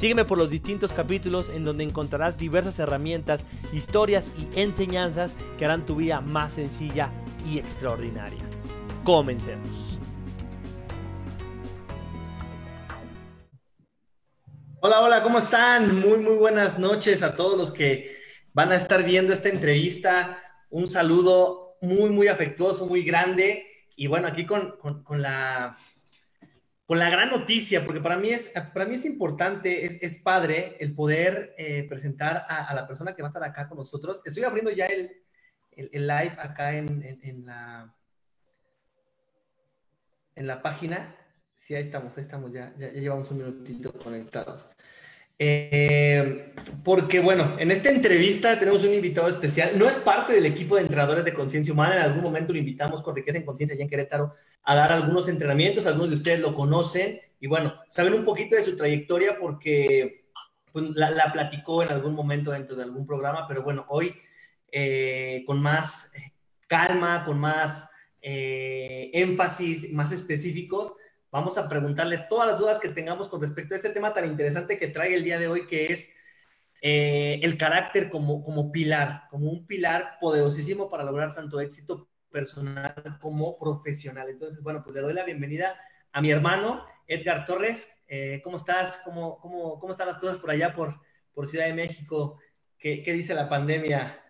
Sígueme por los distintos capítulos en donde encontrarás diversas herramientas, historias y enseñanzas que harán tu vida más sencilla y extraordinaria. Comencemos. Hola, hola, ¿cómo están? Muy, muy buenas noches a todos los que van a estar viendo esta entrevista. Un saludo muy, muy afectuoso, muy grande. Y bueno, aquí con, con la con la gran noticia, porque para mí es, para mí es importante, es, padre el poder eh, presentar a, la persona que va a estar acá con nosotros. Estoy abriendo ya el, el, live acá en, en, la, en la página. Sí, ahí estamos, ahí estamos, ya, ya, llevamos un minutito conectados. Eh, porque bueno, en esta entrevista tenemos un invitado especial. No es parte del equipo de entrenadores de conciencia humana. En algún momento lo invitamos con Riqueza en Conciencia allá en Querétaro a dar algunos entrenamientos, algunos de ustedes lo conocen y bueno, saben un poquito de su trayectoria porque pues, la, platicó en algún momento dentro de algún programa, pero bueno, hoy eh, con más calma, con más eh, énfasis, más específicos, vamos a preguntarles todas las dudas que tengamos con respecto a este tema tan interesante que trae el día de hoy, que es eh, el carácter como, como pilar, como un pilar poderosísimo para lograr tanto éxito personal como profesional. Entonces, bueno, pues le doy la bienvenida a mi hermano Edgar Torres. Eh, ¿Cómo estás? ¿Cómo, cómo, cómo están las cosas por allá, por, por Ciudad de México? ¿Qué, qué dice la pandemia?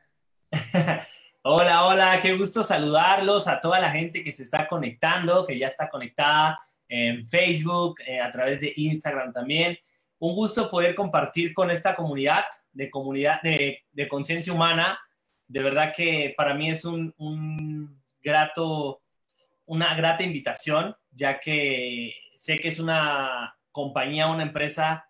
hola, hola, qué gusto saludarlos a toda la gente que se está conectando, que ya está conectada en Facebook, eh, a través de Instagram también. Un gusto poder compartir con esta comunidad de comunidad de, conciencia humana de verdad que para mí es un, grato, una grata invitación, ya que sé que es una compañía, una empresa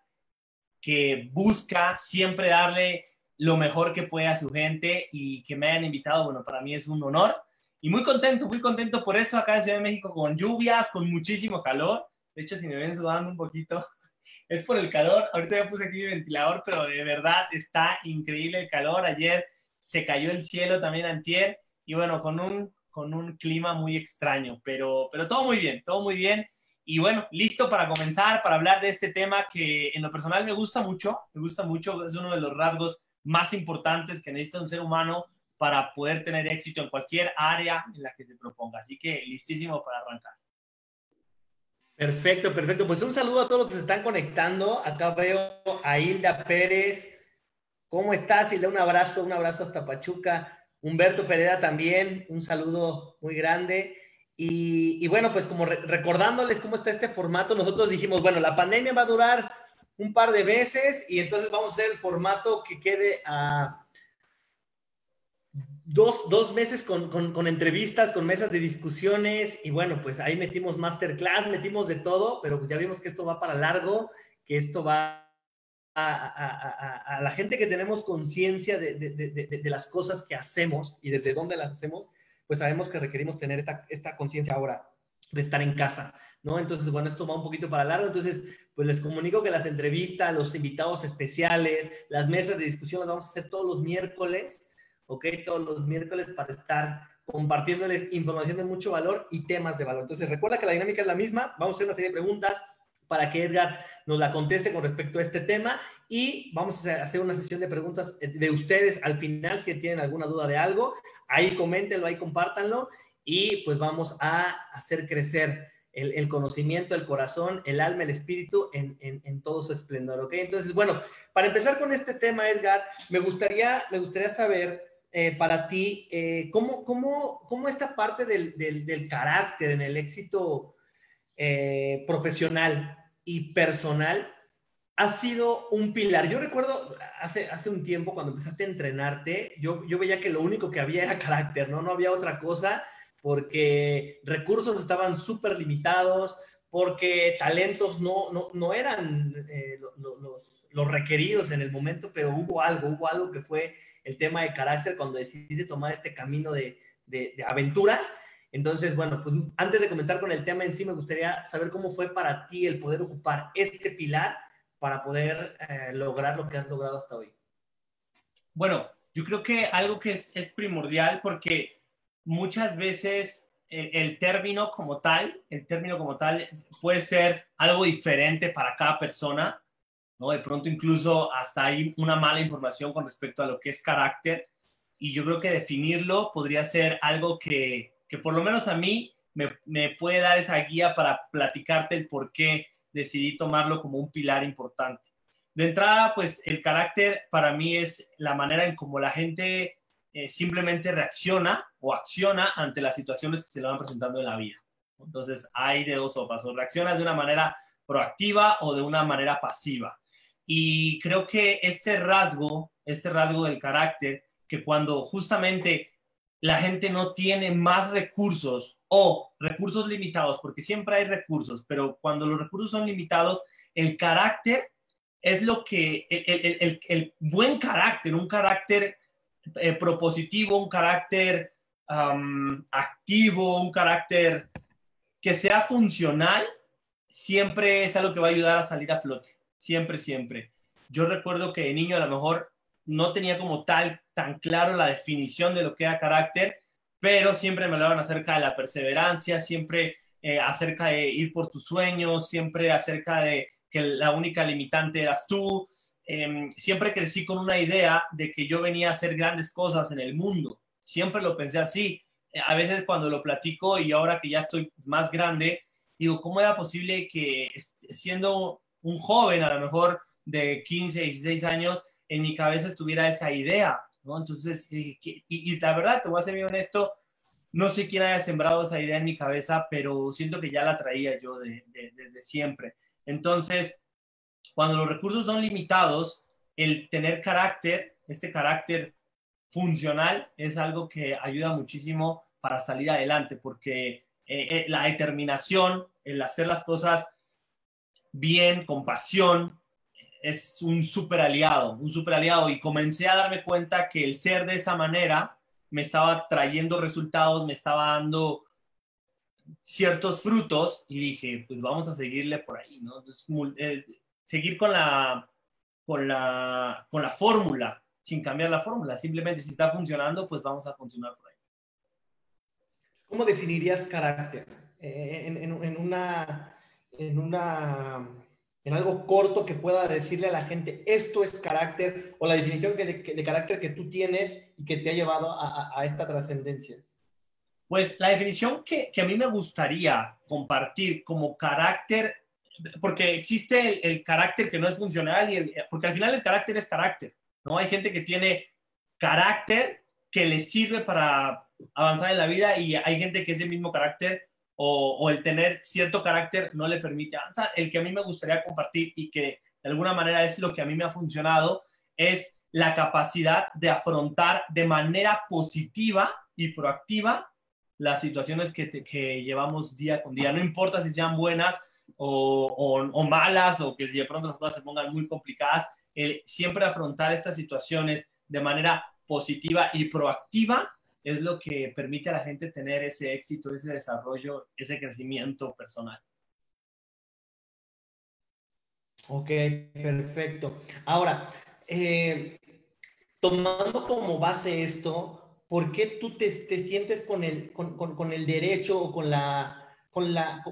que busca siempre darle lo mejor que puede a su gente y que me hayan invitado, bueno, para mí es un honor y muy contento, muy contento por eso acá en Ciudad de México con lluvias, con muchísimo calor. De hecho, si me ven sudando un poquito, es por el calor. Ahorita ya puse aquí mi ventilador, pero de verdad está increíble el calor. Ayer se cayó el cielo también antier y bueno, con un, con un clima muy extraño, pero, pero todo muy bien, todo muy bien. Y bueno, listo para comenzar, para hablar de este tema que en lo personal me gusta mucho, me gusta mucho, es uno de los rasgos más importantes que necesita un ser humano para poder tener éxito en cualquier área en la que se proponga. Así que listísimo para arrancar. Perfecto, perfecto. Pues un saludo a todos los que se están conectando. Acá veo a Hilda Pérez, ¿Cómo estás? Y le un abrazo, un abrazo hasta Pachuca. Humberto Pereira también, un saludo muy grande. Y, bueno, pues como recordándoles cómo está este formato, nosotros dijimos, bueno, la pandemia va a durar un par de meses y entonces vamos a hacer el formato que quede a dos, dos meses con, con, entrevistas, con mesas de discusiones y bueno, pues ahí metimos masterclass, metimos de todo, pero pues ya vimos que esto va para largo, que esto va a, la gente que tenemos conciencia de, las cosas que hacemos y desde dónde las hacemos, pues sabemos que requerimos tener esta, esta conciencia ahora de estar en casa, ¿no? Entonces, bueno, esto va un poquito para largo, entonces, pues les comunico que las entrevistas, los invitados especiales, las mesas de discusión las vamos a hacer todos los miércoles, ¿ok? Todos los miércoles para estar compartiéndoles información de mucho valor y temas de valor. Entonces, recuerda que la dinámica es la misma, vamos a hacer una serie de preguntas, para que Edgar nos la conteste con respecto a este tema y vamos a hacer una sesión de preguntas de ustedes al final si tienen alguna duda de algo, ahí coméntenlo, ahí compártanlo y pues vamos a hacer crecer el, conocimiento, el corazón, el alma, el espíritu en, en, todo su esplendor, ¿ok? Entonces, bueno, para empezar con este tema, Edgar, me gustaría, me gustaría saber eh, para ti eh, ¿cómo, cómo, cómo, esta parte del, del, carácter en el éxito eh, profesional y personal ha sido un pilar. Yo recuerdo hace, hace un tiempo cuando empezaste a entrenarte, yo, yo veía que lo único que había era carácter, ¿no? No había otra cosa porque recursos estaban súper limitados, porque talentos no, no, no eran eh, los, los, requeridos en el momento, pero hubo algo, hubo algo que fue el tema de carácter cuando decidiste tomar este camino de, de, aventura. Entonces, bueno, pues antes de comenzar con el tema en sí, me gustaría saber cómo fue para ti el poder ocupar este pilar para poder eh, lograr lo que has logrado hasta hoy. Bueno, yo creo que algo que es, es primordial porque muchas veces el, término como tal, el término como tal puede ser algo diferente para cada persona, ¿no? De pronto incluso hasta hay una mala información con respecto a lo que es carácter y yo creo que definirlo podría ser algo que, que por lo menos a mí me, me, puede dar esa guía para platicarte el por qué decidí tomarlo como un pilar importante. De entrada, pues el carácter para mí es la manera en cómo la gente eh, simplemente reacciona o acciona ante las situaciones que se le van presentando en la vida. Entonces, hay de dos sopas, o reaccionas de una manera proactiva o de una manera pasiva. Y creo que este rasgo, este rasgo del carácter, que cuando justamente la gente no tiene más recursos o recursos limitados, porque siempre hay recursos, pero cuando los recursos son limitados, el carácter es lo que, el, el, el buen carácter, un carácter eh, propositivo, un carácter activo, un carácter que sea funcional, siempre es algo que va a ayudar a salir a flote. Siempre, siempre. Yo recuerdo que de niño a lo mejor no tenía como tal tan claro la definición de lo que era carácter, pero siempre me hablaban acerca de la perseverancia, siempre eh, acerca de ir por tus sueños, siempre acerca de que la única limitante eras tú, Em, siempre crecí con una idea de que yo venía a hacer grandes cosas en el mundo. Siempre lo pensé así. A veces cuando lo platico y ahora que ya estoy más grande, digo, ¿cómo era posible que siendo un joven, a lo mejor de 15, 16 años, en mi cabeza estuviera esa idea? ¿no? Entonces, y, la verdad, te voy a ser muy honesto, no sé quién haya sembrado esa idea en mi cabeza, pero siento que ya la traía yo desde siempre. Entonces, cuando los recursos son limitados, el tener carácter, este carácter funcional, es algo que ayuda muchísimo para salir adelante, porque eh, eh, la determinación, el hacer las cosas bien, con pasión, es un super aliado, un super aliado. Y comencé a darme cuenta que el ser de esa manera me estaba trayendo resultados, me estaba dando ciertos frutos y dije, pues vamos a seguirle por ahí, ¿no? Eh, seguir con la, con la, con la fórmula, sin cambiar la fórmula. Simplemente si está funcionando, pues vamos a continuar por ahí. ¿Cómo definirías carácter? Eh, en, una, en, una, en algo corto que pueda decirle a la gente, esto es carácter, o la definición de, carácter que tú tienes y que te ha llevado a, a esta trascendencia. Pues la definición que, que, a mí me gustaría compartir como carácter porque existe el, carácter que no es funcional y el, porque al final el carácter es carácter, ¿no? Hay gente que tiene carácter que le sirve para avanzar en la vida y hay gente que ese mismo carácter o, o, el tener cierto carácter no le permite avanzar. El que a mí me gustaría compartir y que de alguna manera es lo que a mí me ha funcionado es la capacidad de afrontar de manera positiva y proactiva las situaciones que, que llevamos día con día. No importa si sean buenas o, malas o que si de pronto las cosas se pongan muy complicadas, siempre afrontar estas situaciones de manera positiva y proactiva es lo que permite a la gente tener ese éxito, ese desarrollo, ese crecimiento personal. Ok, perfecto. Ahora, eh, tomando como base esto, ¿por qué tú te, sientes con el, con, el derecho o con la, con la,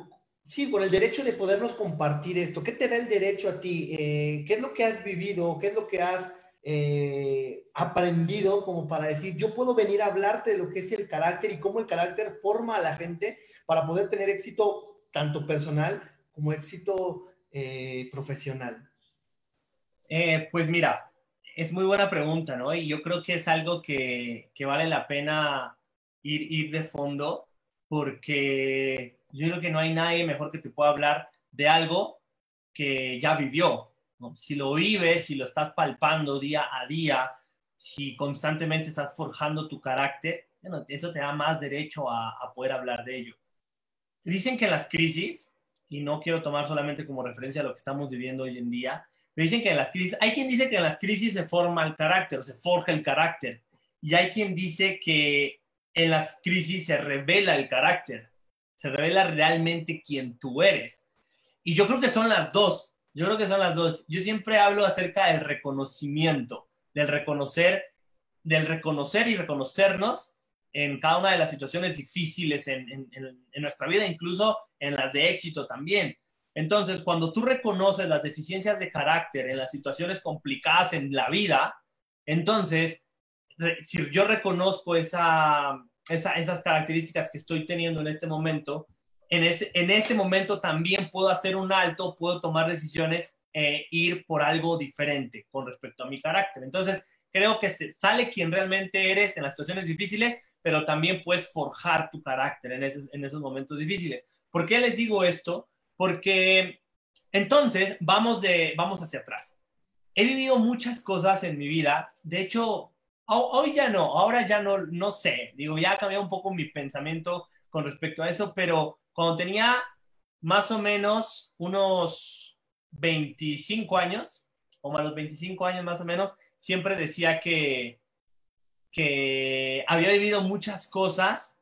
Sí, por el derecho de podernos compartir esto. ¿Qué te da el derecho a ti? Eh, ¿Qué es lo que has vivido? ¿Qué es lo que has eh, aprendido como para decir, yo puedo venir a hablarte de lo que es el carácter y cómo el carácter forma a la gente para poder tener éxito tanto personal como éxito eh, profesional? pues mira, es muy buena pregunta, ¿no? Y yo creo que es algo que, que vale la pena ir, ir de fondo porque yo creo que no hay nadie mejor que te pueda hablar de algo que ya vivió. Si lo vives, si lo estás palpando día a día, si constantemente estás forjando tu carácter, eso te da más derecho a, poder hablar de ello. Dicen que las crisis y no quiero tomar solamente como referencia lo que estamos viviendo hoy en día, me dicen que en las crisis, hay quien dice que en las crisis se forma el carácter, se forja el carácter, y hay quien dice que en las crisis se revela el carácter, se revela realmente quién tú eres. Y yo creo que son las dos, yo creo que son las dos. Yo siempre hablo acerca del reconocimiento, del reconocer, del reconocer y reconocernos en cada una de las situaciones difíciles en, nuestra vida, incluso en las de éxito también. Entonces, cuando tú reconoces las deficiencias de carácter en las situaciones complicadas en la vida, entonces, si yo reconozco esa, esas características que estoy teniendo en este momento, en ese, en ese momento también puedo hacer un alto, puedo tomar decisiones e ir por algo diferente con respecto a mi carácter. Entonces, creo que sale quien realmente eres en las situaciones difíciles, pero también puedes forjar tu carácter en esos, en esos momentos difíciles. ¿Por qué les digo esto? Porque entonces vamos, de, vamos hacia atrás. He vivido muchas cosas en mi vida. De hecho, hoy ya no, ahora ya no, no sé. Digo, ya ha cambiado un poco mi pensamiento con respecto a eso, pero cuando tenía más o menos unos 25 años, o a los 25 años más o menos, siempre decía que, que había vivido muchas cosas,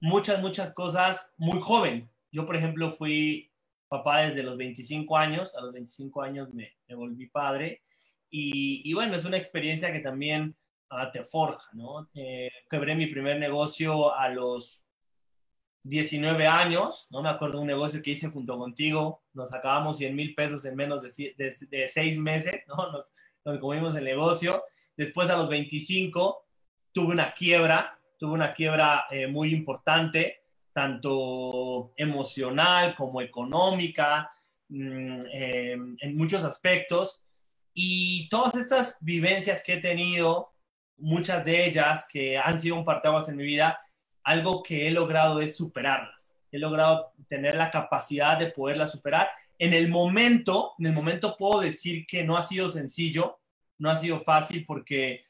muchas, muchas cosas muy joven. Yo, por ejemplo, fui papá desde los 25 años, a los 25 años me, volví padre, y, bueno, es una experiencia que también te forja, ¿no? Eh, quebré mi primer negocio a los 19 años, no me acuerdo un negocio que hice junto contigo, nos acabamos 100 mil pesos en menos de, de, seis meses, ¿no? Nos, nos comimos el negocio. Después a los 25 tuve una quiebra, tuve una quiebra eh, muy importante, tanto emocional como económica, mm, eh, en muchos aspectos. Y todas estas vivencias que he tenido, muchas de ellas que han sido un parteaguas en mi vida, algo que he logrado es superarlas. He logrado tener la capacidad de poderlas superar. En el momento, en el momento puedo decir que no ha sido sencillo, no ha sido fácil porque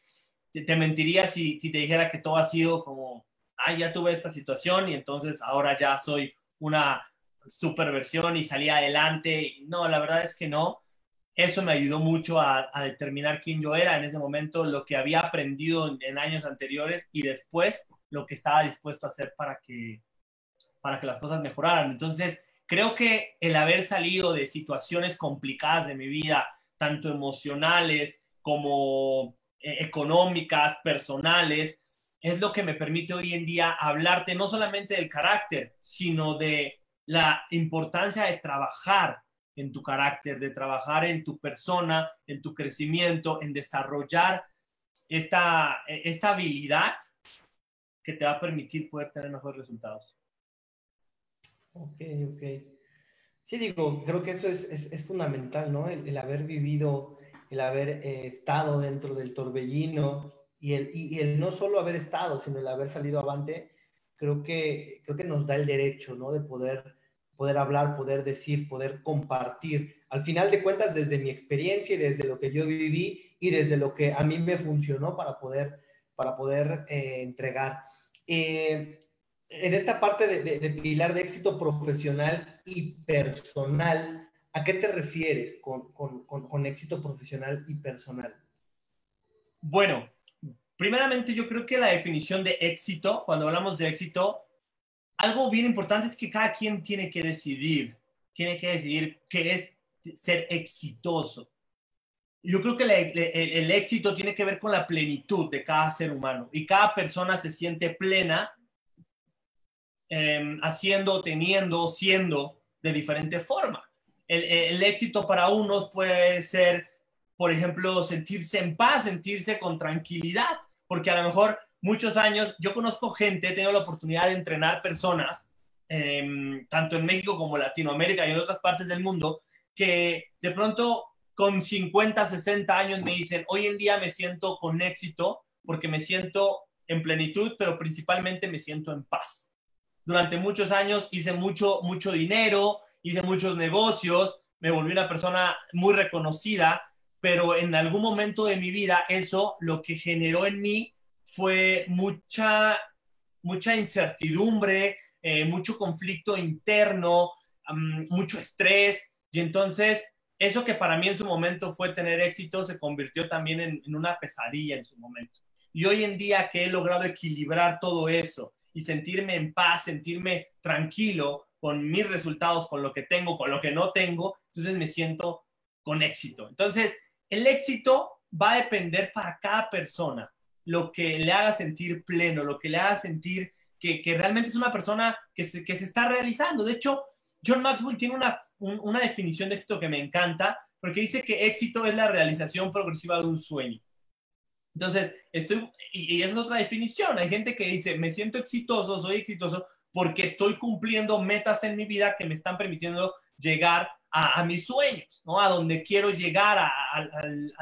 te, mentiría si, si, te dijera que todo ha sido como, ah, ya tuve esta situación y entonces ahora ya soy una superversión y salí adelante. No, la verdad es que no. Eso me ayudó mucho a, determinar quién yo era en ese momento, lo que había aprendido en años anteriores y después lo que estaba dispuesto a hacer para que, para que las cosas mejoraran. Entonces, creo que el haber salido de situaciones complicadas de mi vida, tanto emocionales como eh, económicas, personales, es lo que me permite hoy en día hablarte no solamente del carácter, sino de la importancia de trabajar en tu carácter, de trabajar en tu persona, en tu crecimiento, en desarrollar esta, esta habilidad que te va a permitir poder tener mejores resultados. Ok, ok. Sí, digo, creo que eso es, es, fundamental, ¿no? El, haber vivido, el haber eh, estado dentro del torbellino y el, y, el no solo haber estado, sino el haber salido avante, creo que, creo que nos da el derecho, ¿no? De poder, poder hablar, poder decir, poder compartir. Al final de cuentas, desde mi experiencia y desde lo que yo viví y desde lo que a mí me funcionó para poder para poder eh, entregar. Eh, en esta parte de, pilar de éxito profesional y personal, ¿a qué te refieres con, con, éxito profesional y personal? Bueno, primeramente yo creo que la definición de éxito, cuando hablamos de éxito, algo bien importante es que cada quien tiene que decidir, tiene que decidir qué es ser exitoso yo creo que el, éxito tiene que ver con la plenitud de cada ser humano y cada persona se siente plena em, haciendo, teniendo, siendo de diferente forma. El, éxito para unos puede ser, por ejemplo, sentirse en paz, sentirse con tranquilidad, porque a lo mejor muchos años, yo conozco gente, he tenido la oportunidad de entrenar personas, em, tanto en México como Latinoamérica y en otras partes del mundo, que de pronto con 50, 60 años me dicen, hoy en día me siento con éxito porque me siento en plenitud, pero principalmente me siento en paz. Durante muchos años hice mucho, mucho dinero, hice muchos negocios, me volví una persona muy reconocida, pero en algún momento de mi vida eso lo que generó en mí fue mucha, mucha incertidumbre, eh, mucho conflicto interno, mucho estrés y entonces eso que para mí en su momento fue tener éxito se convirtió también en, en una pesadilla en su momento. Y hoy en día que he logrado equilibrar todo eso y sentirme en paz, sentirme tranquilo con mis resultados, con lo que tengo, con lo que no tengo, entonces me siento con éxito. Entonces, el éxito va a depender para cada persona lo que le haga sentir pleno, lo que le haga sentir que, realmente es una persona que se, que se, está realizando. De hecho, John Maxwell tiene una, una definición de éxito que me encanta, porque dice que éxito es la realización progresiva de un sueño. Entonces, estoy, y, esa es otra definición. Hay gente que dice, me siento exitoso, soy exitoso porque estoy cumpliendo metas en mi vida que me están permitiendo llegar a, mis sueños, ¿no? A donde quiero llegar, al,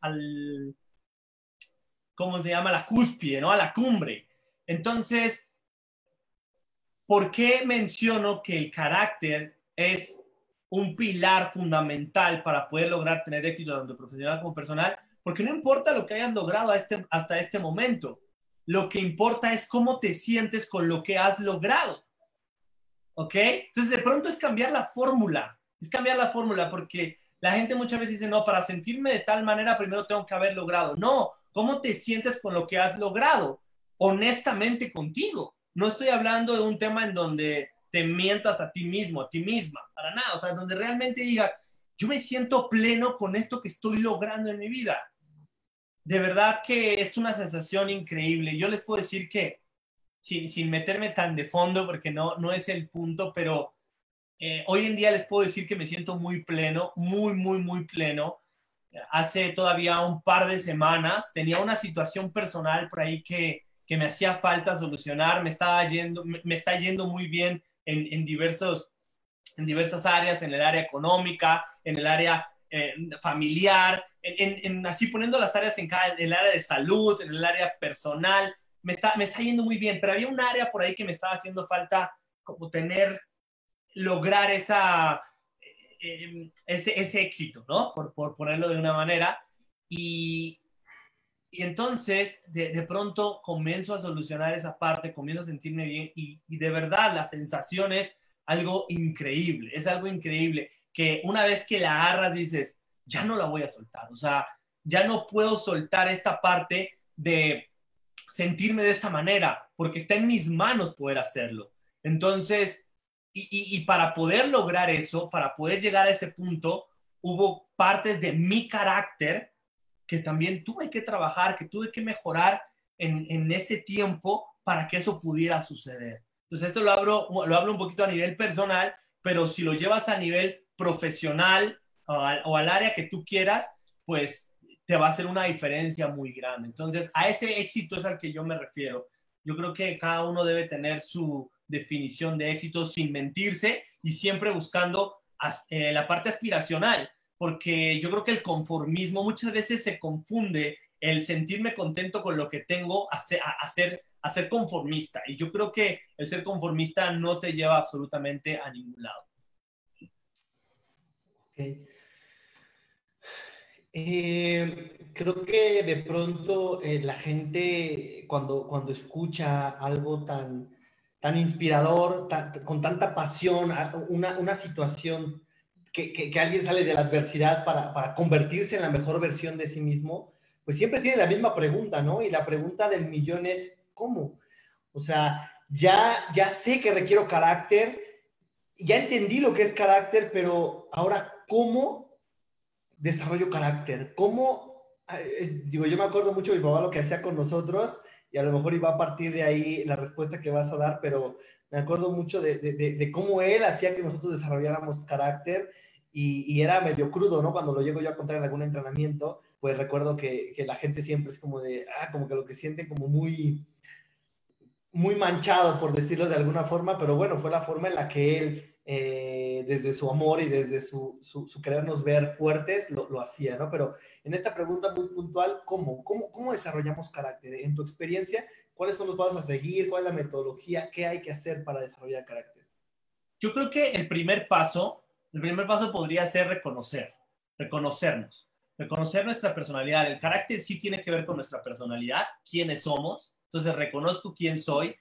al, ¿cómo se llama? La cúspide, ¿no? A la cumbre. Entonces, ¿por qué menciono que el carácter es un pilar fundamental para poder lograr tener éxito tanto profesional como personal? Porque no importa lo que hayas logrado este, hasta este momento, lo que importa es cómo te sientes con lo que has logrado. ¿Ok? Entonces, de pronto es cambiar la fórmula, es cambiar la fórmula porque la gente muchas veces dice, no, para sentirme de tal manera primero tengo que haber logrado. No, ¿cómo te sientes con lo que has logrado? Honestamente contigo. No estoy hablando de un tema en donde te mientas a ti mismo, a ti misma, para nada. O sea, donde realmente digas, yo me siento pleno con esto que estoy logrando en mi vida. De verdad que es una sensación increíble. Yo les puedo decir que, sin, sin meterme tan de fondo, porque no, no es el punto, pero eh, hoy en día les puedo decir que me siento muy pleno, muy, muy, muy pleno. Hace todavía un par de semanas tenía una situación personal por ahí que, que me hacía falta solucionar, me, estaba yendo, me, está yendo muy bien en, en, diversos, en diversas áreas, en el área económica, en el área eh, familiar, en, en, así poniendo las áreas en, cada, en el área de salud, en el área personal, me está, me está yendo muy bien, pero había un área por ahí que me estaba haciendo falta como tener lograr esa, eh, ese, ese, éxito, ¿no? Por, por, ponerlo de una manera. Y, y entonces, de, de, pronto, comienzo a solucionar esa parte, comienzo a sentirme bien y, y, de verdad la sensación es algo increíble, es algo increíble que una vez que la agarras dices, ya no la voy a soltar, o sea, ya no puedo soltar esta parte de sentirme de esta manera, porque está en mis manos poder hacerlo. Entonces, y, para poder lograr eso, para poder llegar a ese punto, hubo partes de mi carácter que también tuve que trabajar, que tuve que mejorar en, en este tiempo para que eso pudiera suceder. Entonces, esto lo hablo, lo hablo un poquito a nivel personal, pero si lo llevas a nivel profesional o, o al área que tú quieras, pues te va a hacer una diferencia muy grande. Entonces, a ese éxito es al que yo me refiero. Yo creo que cada uno debe tener su, definición de éxito sin mentirse y siempre buscando eh, la parte aspiracional, porque yo creo que el conformismo muchas veces se confunde el sentirme contento con lo que tengo a a, a ser conformista. Y yo creo que el ser conformista no te lleva absolutamente a ningún lado. Eh, creo que de pronto eh, la gente cuando, cuando escucha algo tan, tan inspirador, con tanta pasión, una, una situación que, que, alguien sale de la adversidad para, para, convertirse en la mejor versión de sí mismo, pues siempre tiene la misma pregunta, ¿no? Y la pregunta del millón es, ¿cómo? O sea, ya, ya sé que requiero carácter, ya entendí lo que es carácter, pero ahora, ¿cómo desarrollo carácter? ¿Cómo? Eh, digo, yo me acuerdo mucho de mi papá lo que hacía con nosotros y a lo mejor iba a partir de ahí la respuesta que vas a dar, pero me acuerdo mucho de, de, cómo él hacía que nosotros desarrolláramos carácter y, y, era medio crudo, ¿no? Cuando lo llego yo a contar en algún entrenamiento, pues recuerdo que, que, la gente siempre es como de, ah, como que lo que siente como muy, muy manchado, por decirlo de alguna forma, pero bueno, fue la forma en la que él eh, desde su amor y desde su, su, querernos ver fuertes, lo, lo, hacía, ¿no? Pero en esta pregunta muy puntual, ¿cómo? ¿cómo? ¿Cómo desarrollamos carácter? En tu experiencia, ¿cuáles son los pasos a seguir? ¿Cuál es la metodología? ¿Qué hay que hacer para desarrollar carácter? Yo creo que el primer paso, el primer paso podría ser reconocer, reconocernos, reconocer nuestra personalidad. El carácter sí tiene que ver con nuestra personalidad, quiénes somos. Entonces reconozco quién soy,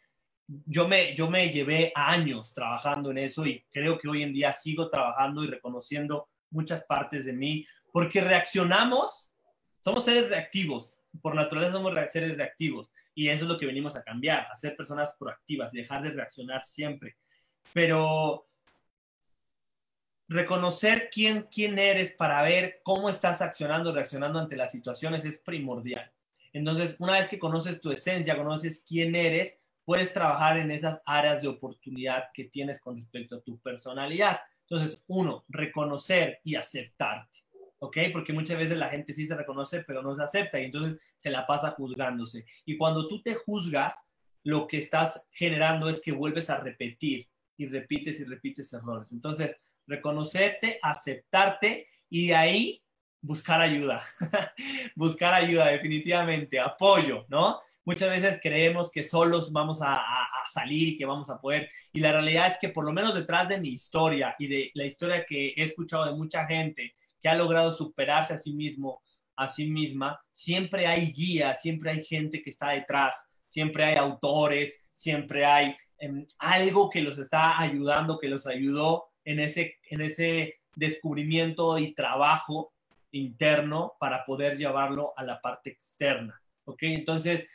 yo me, yo me llevé años trabajando en eso y creo que hoy en día sigo trabajando y reconociendo muchas partes de mí, porque reaccionamos, somos seres reactivos, por naturaleza somos seres reactivos y eso es lo que venimos a cambiar, a ser personas proactivas dejar de reaccionar siempre. Pero reconocer quién, quién eres para ver cómo estás accionando, reaccionando ante las situaciones es primordial. Entonces, una vez que conoces tu esencia, conoces quién eres, puedes trabajar en esas áreas de oportunidad que tienes con respecto a tu personalidad. Entonces, uno, reconocer y aceptarte, ¿ok? Porque muchas veces la gente sí se reconoce, pero no se acepta y entonces se la pasa juzgándose. Y cuando tú te juzgas, lo que estás generando es que vuelves a repetir y repites y repites errores. Entonces, reconocerte, aceptarte y de ahí buscar ayuda. buscar ayuda, definitivamente, apoyo, ¿no? Muchas veces creemos que solos vamos a, salir y que vamos a poder. Y la realidad es que por lo menos detrás de mi historia y de la historia que he escuchado de mucha gente que ha logrado superarse a sí mismo, a sí misma, siempre hay guías, siempre hay gente que está detrás, siempre hay autores, siempre hay em, algo que los está ayudando, que los ayudó en ese, en ese descubrimiento y trabajo interno para poder llevarlo a la parte externa. ¿Ok? Entonces,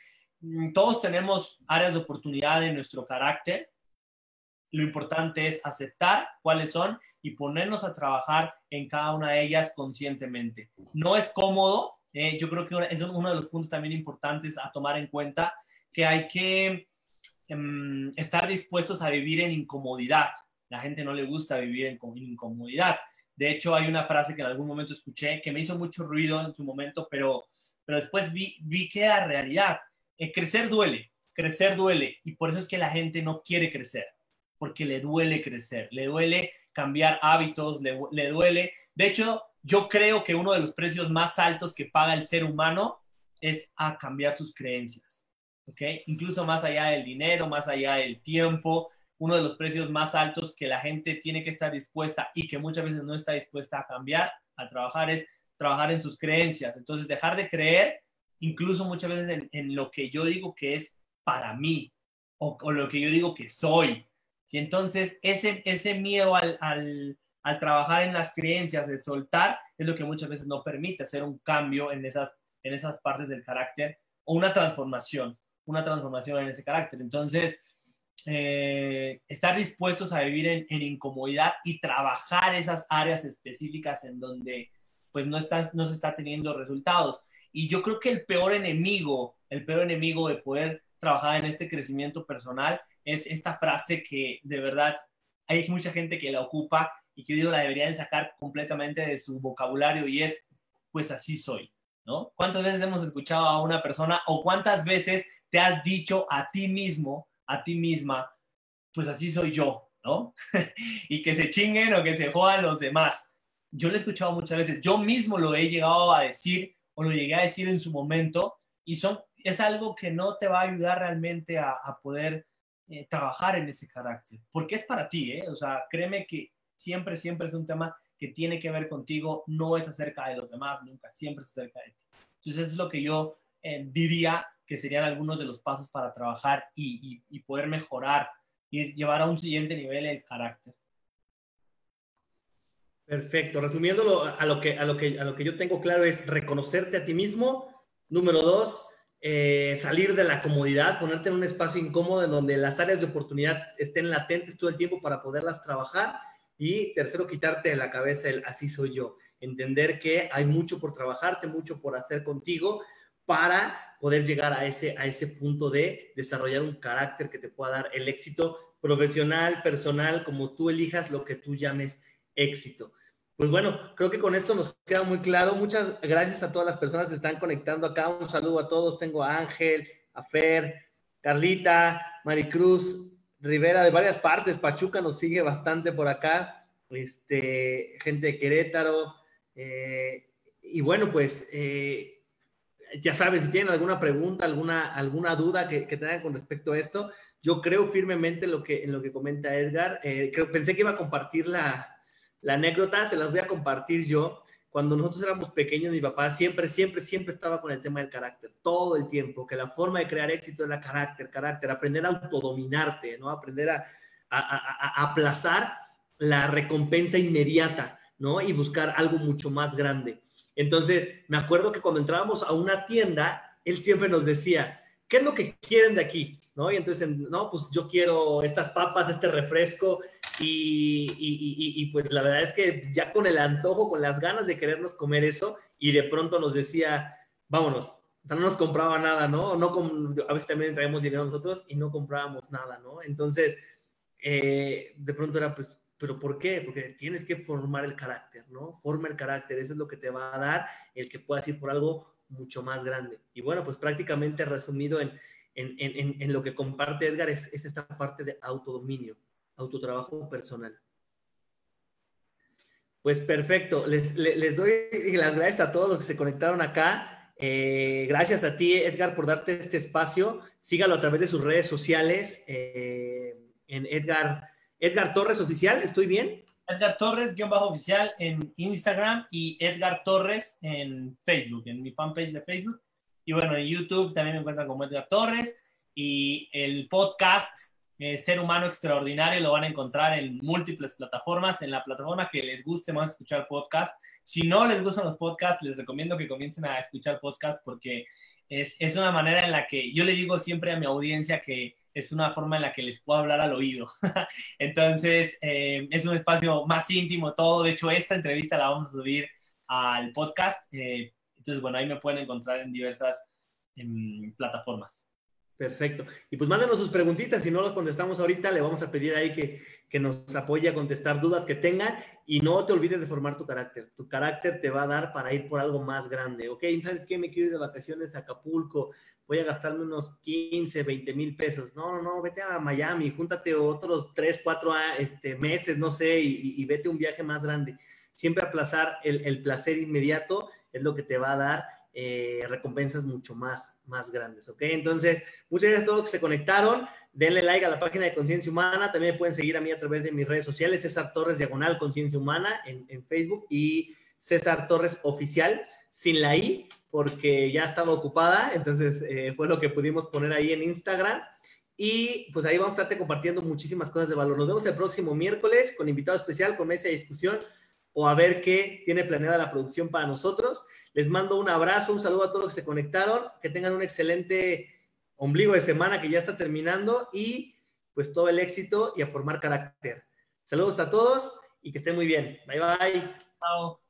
todos tenemos áreas de oportunidad en nuestro carácter. Lo importante es aceptar cuáles son y ponernos a trabajar en cada una de ellas conscientemente. No es cómodo, eh, yo creo que es uno de los puntos también importantes a tomar en cuenta, que hay que em, estar dispuestos a vivir en incomodidad. La gente no le gusta vivir en, en incomodidad. De hecho, hay una frase que en algún momento escuché que me hizo mucho ruido en su momento, pero, pero después vi, vi que era realidad eh, crecer duele, crecer duele y por eso es que la gente no quiere crecer, porque le duele crecer, le duele cambiar hábitos, le, duele. De hecho, yo creo que uno de los precios más altos que paga el ser humano es a cambiar sus creencias, ¿ok? Incluso más allá del dinero, más allá del tiempo, uno de los precios más altos que la gente tiene que estar dispuesta y que muchas veces no está dispuesta a cambiar, a trabajar, es trabajar en sus creencias. Entonces, dejar de creer incluso muchas veces en, lo que yo digo que es para mí o, lo que yo digo que soy. Y entonces ese, ese miedo al, al, trabajar en las creencias, de soltar, es lo que muchas veces no permite hacer un cambio en esas, en esas partes del carácter o una transformación, una transformación en ese carácter. Entonces, eh, estar dispuestos a vivir en, en, incomodidad y trabajar esas áreas específicas en donde pues no, estás, no se está teniendo resultados. Y yo creo que el peor enemigo, el peor enemigo de poder trabajar en este crecimiento personal es esta frase que de verdad hay mucha gente que la ocupa y que yo digo la deberían sacar completamente de su vocabulario y es, pues así soy, ¿no? ¿Cuántas veces hemos escuchado a una persona o cuántas veces te has dicho a ti mismo, a ti misma, pues así soy yo, ¿no? y que se chinguen o que se jodan los demás. Yo lo he escuchado muchas veces, yo mismo lo he llegado a decir o lo llegué a decir en su momento y son, es algo que no te va a ayudar realmente a, poder eh, trabajar en ese carácter, porque es para ti, ¿eh? O sea, créeme que siempre, siempre es un tema que tiene que ver contigo, no es acerca de los demás, nunca, siempre es acerca de ti. Entonces, es lo que yo eh, diría que serían algunos de los pasos para trabajar y poder mejorar y llevar a un siguiente nivel el carácter. Perfecto. Resumiéndolo a lo que, a lo que, a lo que yo tengo claro es reconocerte a ti mismo. Número dos, eh, salir de la comodidad, ponerte en un espacio incómodo en donde las áreas de oportunidad estén latentes todo el tiempo para poderlas trabajar. Y tercero, quitarte de la cabeza el así soy yo. Entender que hay mucho por trabajarte, mucho por hacer contigo para poder llegar a ese, a ese punto de desarrollar un carácter que te pueda dar el éxito profesional, personal, como tú elijas lo que tú llames éxito. Pues bueno, creo que con esto nos queda muy claro. Muchas gracias a todas las personas que están conectando acá. Un saludo a todos. Tengo a Ángel, a Fer, Carlita, Maricruz, Rivera de varias partes. Pachuca nos sigue bastante por acá. Este, gente de Querétaro. Eh, y bueno, pues eh, ya saben, si tienen alguna pregunta, alguna, alguna duda que, tengan con respecto a esto, yo creo firmemente en lo que, en lo que comenta Edgar. Eh, creo, pensé que iba a compartir la, la anécdota se las voy a compartir yo. cuando nosotros éramos pequeños, mi papá siempre, siempre, siempre estaba con el tema del carácter, todo el tiempo, que la forma de crear éxito era carácter, carácter, aprender a autodominarte, ¿no? Aprender a, a, aplazar la recompensa inmediata, ¿no? Y buscar algo mucho más grande. Entonces, me acuerdo que cuando entrábamos a una tienda, él siempre nos decía, ¿qué es lo que quieren de aquí? ¿No? Y entonces, no, pues yo quiero estas papas, este refresco, y, pues la verdad es que ya con el antojo, con las ganas de querernos comer eso, y de pronto nos decía, vámonos, o no nos compraba nada, ¿no? no a veces también traemos dinero nosotros y no comprábamos nada, ¿no? Entonces, eh, de pronto era, pues, ¿pero por qué? Porque tienes que formar el carácter, ¿no? Forma el carácter, eso es lo que te va a dar el que puedas ir por algo mucho más grande. Y bueno, pues prácticamente resumido en, en, en, lo que comparte Edgar es, es esta parte de autodominio autotrabajo personal. Pues perfecto, les, doy las gracias a todos los que se conectaron acá. Eh, gracias a ti, Edgar, por darte este espacio. Sígalo a través de sus redes sociales eh, en Edgar, Edgar Torres Oficial, ¿estoy bien? Edgar Torres, guion bajo oficial en Instagram y Edgar Torres en Facebook, en mi fanpage de Facebook. Y bueno, en YouTube también me encuentran como Edgar Torres. Y el podcast eh, Ser Humano Extraordinario lo van a encontrar en múltiples plataformas, en la plataforma que les guste más escuchar podcast. Si no les gustan los podcasts, les recomiendo que comiencen a escuchar podcast porque es, es una manera en la que yo le digo siempre a mi audiencia que es una forma en la que les puedo hablar al oído. Entonces, eh, es un espacio más íntimo todo. De hecho, esta entrevista la vamos a subir al podcast. Eh, entonces, bueno, ahí me pueden encontrar en diversas em, plataformas. Perfecto. Y pues mándanos sus preguntitas, si no los contestamos ahorita, le vamos a pedir ahí que, que, nos apoye a contestar dudas que tengan y no te olvides de formar tu carácter. Tu carácter te va a dar para ir por algo más grande. Ok, ¿sabes qué? Me quiero ir de vacaciones a Acapulco, voy a gastarme unos 15, 20 mil pesos. No, no, no, vete a Miami, júntate otros 3, 4 ah, este, meses, no sé, y, y, vete un viaje más grande. Siempre aplazar el, el placer inmediato es lo que te va a dar eh, recompensas mucho más, más grandes, ¿ok? Entonces, muchas gracias a todos que se conectaron. Denle like a la página de Conciencia Humana. También me pueden seguir a mí a través de mis redes sociales, César Torres Diagonal Conciencia Humana en, en, Facebook y César Torres Oficial, sin la I, porque ya estaba ocupada. Entonces, eh, fue lo que pudimos poner ahí en Instagram. Y pues ahí vamos a estarte compartiendo muchísimas cosas de valor. Nos vemos el próximo miércoles con invitado especial, con mesa de discusión o a ver qué tiene planeada la producción para nosotros. Les mando un abrazo, un saludo a todos los que se conectaron, que tengan un excelente ombligo de semana que ya está terminando y pues todo el éxito y a formar carácter. Saludos a todos y que estén muy bien. Bye bye. Chao.